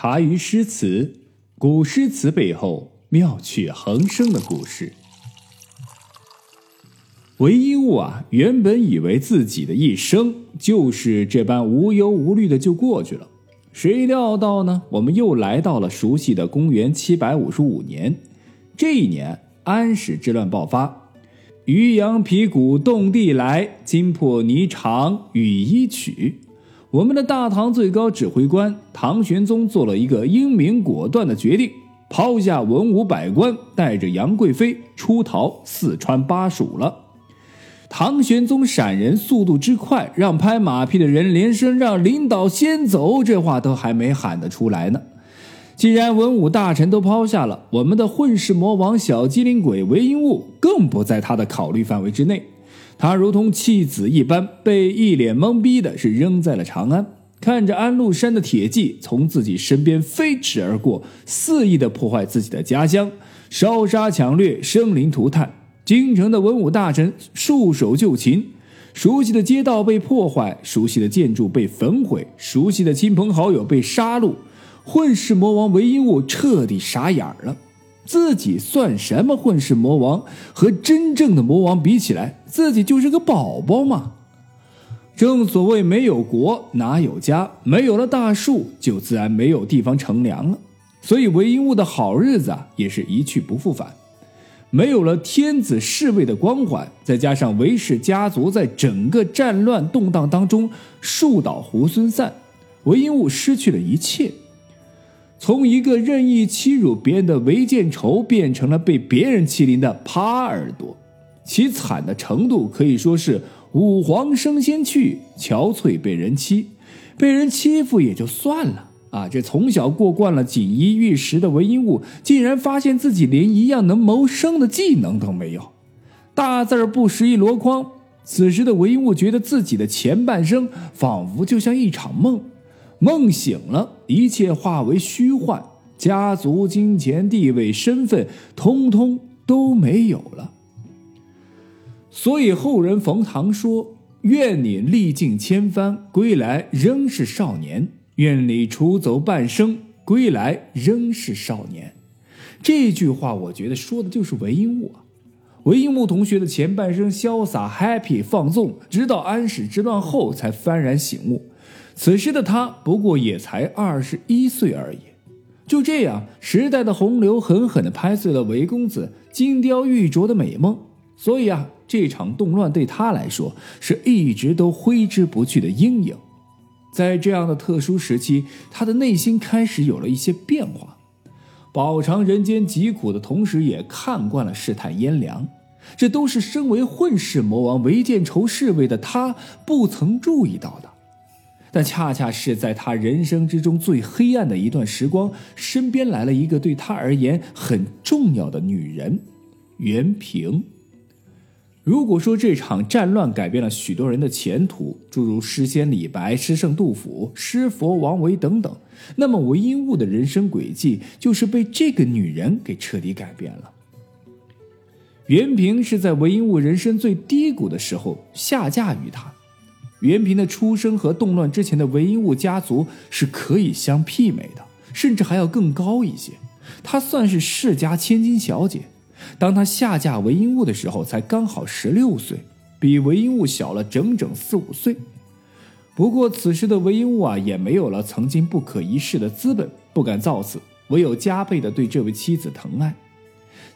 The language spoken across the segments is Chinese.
茶余诗词，古诗词背后妙趣横生的故事。韦应物啊，原本以为自己的一生就是这般无忧无虑的就过去了，谁料到呢？我们又来到了熟悉的公元七百五十五年。这一年，安史之乱爆发，渔阳鼙鼓动地来，金破霓裳羽衣曲。我们的大唐最高指挥官唐玄宗做了一个英明果断的决定，抛下文武百官，带着杨贵妃出逃四川巴蜀了。唐玄宗闪人速度之快，让拍马屁的人连声让领导先走这话都还没喊得出来呢。既然文武大臣都抛下了，我们的混世魔王小机灵鬼韦应物更不在他的考虑范围之内。他如同弃子一般，被一脸懵逼的是扔在了长安，看着安禄山的铁骑从自己身边飞驰而过，肆意的破坏自己的家乡，烧杀抢掠，生灵涂炭。京城的文武大臣束手就擒，熟悉的街道被破坏，熟悉的建筑被焚毁，熟悉的亲朋好友被杀戮。混世魔王韦应物彻底傻眼了，自己算什么混世魔王？和真正的魔王比起来，自己就是个宝宝嘛。正所谓没有国哪有家，没有了大树，就自然没有地方乘凉了。所以韦应物的好日子啊，也是一去不复返。没有了天子侍卫的光环，再加上韦氏家族在整个战乱动荡当中树倒猢狲散，韦应物失去了一切，从一个任意欺辱别人的韦建仇，变成了被别人欺凌的耙耳朵，其惨的程度可以说是五皇升仙去，憔悴被人欺，被人欺负也就算了。啊！这从小过惯了锦衣玉食的韦应物，竟然发现自己连一样能谋生的技能都没有，大字儿不识一箩筐。此时的韦应物觉得自己的前半生仿佛就像一场梦，梦醒了，一切化为虚幻，家族、金钱、地位、身份，通通都没有了。所以后人冯唐说：“愿你历尽千帆，归来仍是少年。”愿你出走半生，归来仍是少年。这句话，我觉得说的就是韦应物啊。韦应物同学的前半生潇洒、happy、放纵，直到安史之乱后才幡然醒悟。此时的他不过也才二十一岁而已。就这样，时代的洪流狠狠地拍碎了韦公子金雕玉琢的美梦。所以啊，这场动乱对他来说是一直都挥之不去的阴影。在这样的特殊时期，他的内心开始有了一些变化，饱尝人间疾苦的同时，也看惯了世态炎凉，这都是身为混世魔王韦建仇侍卫的他不曾注意到的。但恰恰是在他人生之中最黑暗的一段时光，身边来了一个对他而言很重要的女人——袁平。如果说这场战乱改变了许多人的前途，诸如诗仙李白、诗圣杜甫、诗佛王维等等，那么韦应物的人生轨迹就是被这个女人给彻底改变了。袁平是在韦应物人生最低谷的时候下嫁于他。袁平的出生和动乱之前的韦应物家族是可以相媲美的，甚至还要更高一些。她算是世家千金小姐。当她下嫁韦应物的时候，才刚好十六岁，比韦应物小了整整四五岁。不过此时的韦应物啊，也没有了曾经不可一世的资本，不敢造次，唯有加倍的对这位妻子疼爱。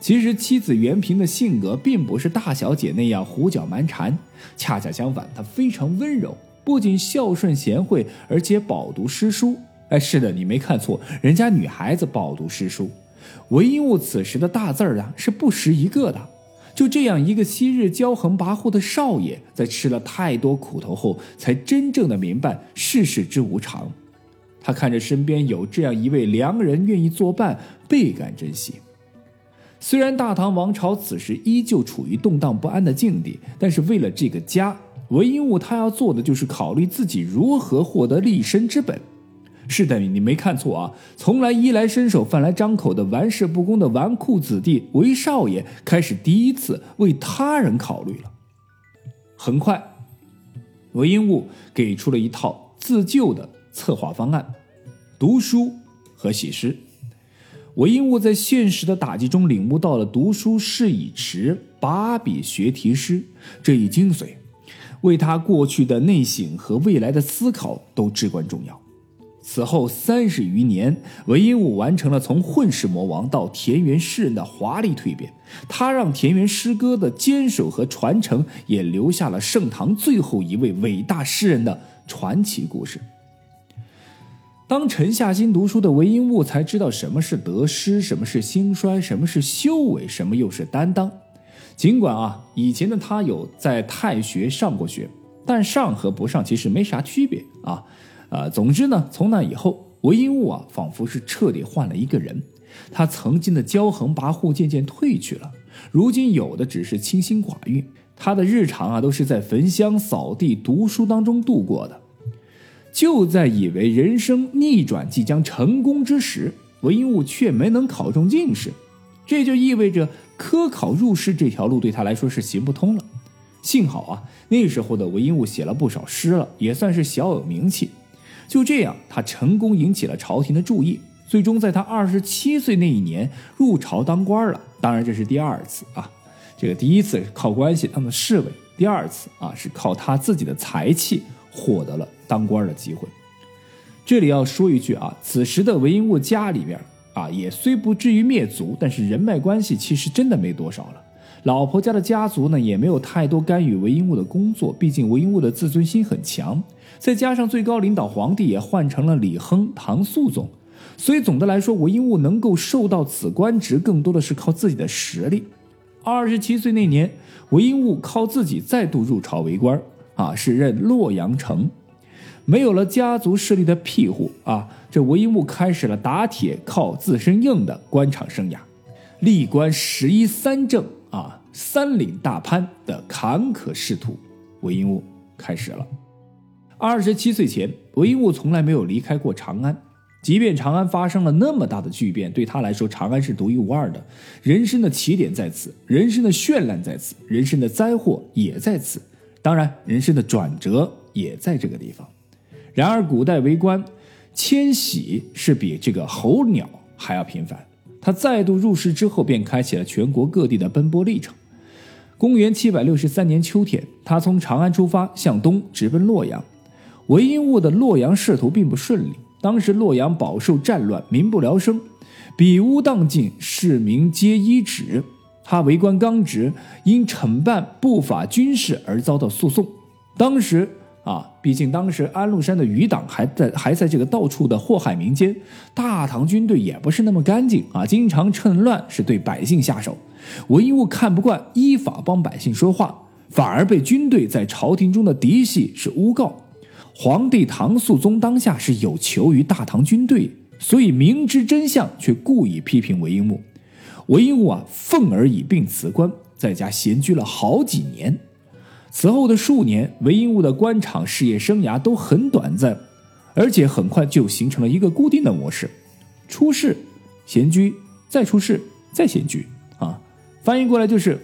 其实妻子袁平的性格并不是大小姐那样胡搅蛮缠，恰恰相反，她非常温柔，不仅孝顺贤惠，而且饱读诗书。哎，是的，你没看错，人家女孩子饱读诗书。韦应物此时的大字儿啊是不识一个的，就这样一个昔日骄横跋扈的少爷，在吃了太多苦头后，才真正的明白世事之无常。他看着身边有这样一位良人愿意作伴，倍感珍惜。虽然大唐王朝此时依旧处于动荡不安的境地，但是为了这个家，韦应物他要做的就是考虑自己如何获得立身之本。是的，你没看错啊！从来衣来伸手、饭来张口的玩世不恭的纨绔子弟韦少爷，开始第一次为他人考虑了。很快，韦应物给出了一套自救的策划方案：读书、和写诗。韦应物在现实的打击中领悟到了“读书是以迟，把笔学题诗”这一精髓，为他过去的内省和未来的思考都至关重要。此后三十余年，韦应物完成了从混世魔王到田园诗人的华丽蜕变。他让田园诗歌的坚守和传承，也留下了盛唐最后一位伟大诗人的传奇故事。当沉下心读书的韦应物才知道什么是得失，什么是兴衰，什么是修为，什么又是担当。尽管啊，以前的他有在太学上过学，但上和不上其实没啥区别啊。啊，总之呢，从那以后，韦应物啊，仿佛是彻底换了一个人。他曾经的骄横跋扈渐渐褪去了，如今有的只是清心寡欲。他的日常啊，都是在焚香、扫地、读书当中度过的。就在以为人生逆转即将成功之时，韦应物却没能考中进士，这就意味着科考入仕这条路对他来说是行不通了。幸好啊，那时候的韦应物写了不少诗了，也算是小有名气。就这样，他成功引起了朝廷的注意，最终在他二十七岁那一年入朝当官了。当然，这是第二次啊，这个第一次靠关系当的侍卫，第二次啊是靠他自己的才气获得了当官的机会。这里要说一句啊，此时的韦应物家里面啊也虽不至于灭族，但是人脉关系其实真的没多少了。老婆家的家族呢也没有太多干预韦应物的工作，毕竟韦应物的自尊心很强。再加上最高领导皇帝也换成了李亨、唐肃宗，所以总的来说，韦应物能够受到此官职，更多的是靠自己的实力。二十七岁那年，韦应物靠自己再度入朝为官，啊，是任洛阳城。没有了家族势力的庇护，啊，这韦应物开始了打铁靠自身硬的官场生涯，历官十一三正，啊，三领大潘的坎坷仕途，韦应物开始了。二十七岁前，韦应物从来没有离开过长安。即便长安发生了那么大的巨变，对他来说，长安是独一无二的。人生的起点在此，人生的绚烂在此，人生的灾祸也在此。当然，人生的转折也在这个地方。然而，古代为官迁徙是比这个候鸟还要频繁。他再度入仕之后，便开启了全国各地的奔波历程。公元七百六十三年秋天，他从长安出发，向东直奔洛阳。韦应物的洛阳仕途并不顺利，当时洛阳饱受战乱，民不聊生，比屋荡尽，市民皆依止。他为官刚直，因惩办不法军事而遭到诉讼。当时啊，毕竟当时安禄山的余党还在，还在这个到处的祸害民间，大唐军队也不是那么干净啊，经常趁乱是对百姓下手。韦应物看不惯依法帮百姓说话，反而被军队在朝廷中的嫡系是诬告。皇帝唐肃宗当下是有求于大唐军队，所以明知真相却故意批评韦应物。韦应物啊，愤而以病辞官，在家闲居了好几年。此后的数年，韦应物的官场事业生涯都很短暂，而且很快就形成了一个固定的模式：出事、闲居，再出事，再闲居。啊，翻译过来就是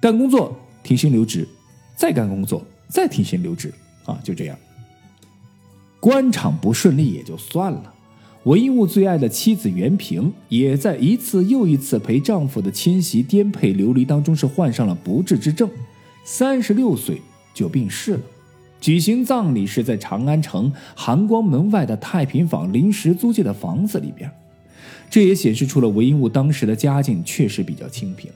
干工作停薪留职，再干工作再停薪留职。啊，就这样。官场不顺利也就算了，韦应物最爱的妻子袁平也在一次又一次陪丈夫的迁徙、颠沛流离当中是患上了不治之症，三十六岁就病逝了。举行葬礼是在长安城含光门外的太平坊临时租借的房子里边，这也显示出了韦应物当时的家境确实比较清贫。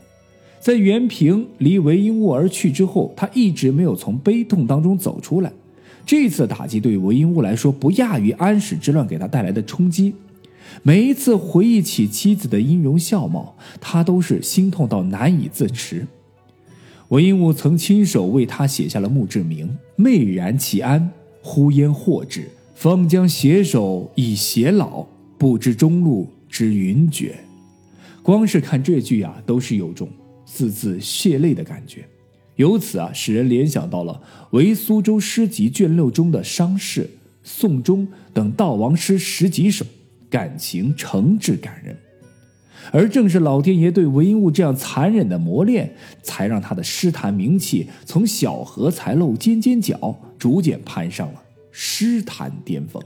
在袁平离韦应物而去之后，他一直没有从悲痛当中走出来。这次打击对韦应物来说不亚于安史之乱给他带来的冲击。每一次回忆起妻子的音容笑貌，他都是心痛到难以自持。韦应物曾亲手为他写下了墓志铭：“媚然其安，忽焉祸之，方将携手以偕老，不知中路之云绝。”光是看这句啊，都是有种字字血泪的感觉。由此啊，使人联想到了《为苏州诗集》卷六中的伤逝、宋钟等悼亡诗十几首，感情诚挚感人。而正是老天爷对韦应物这样残忍的磨练，才让他的诗坛名气从小荷才露尖尖角，逐渐攀上了诗坛巅峰。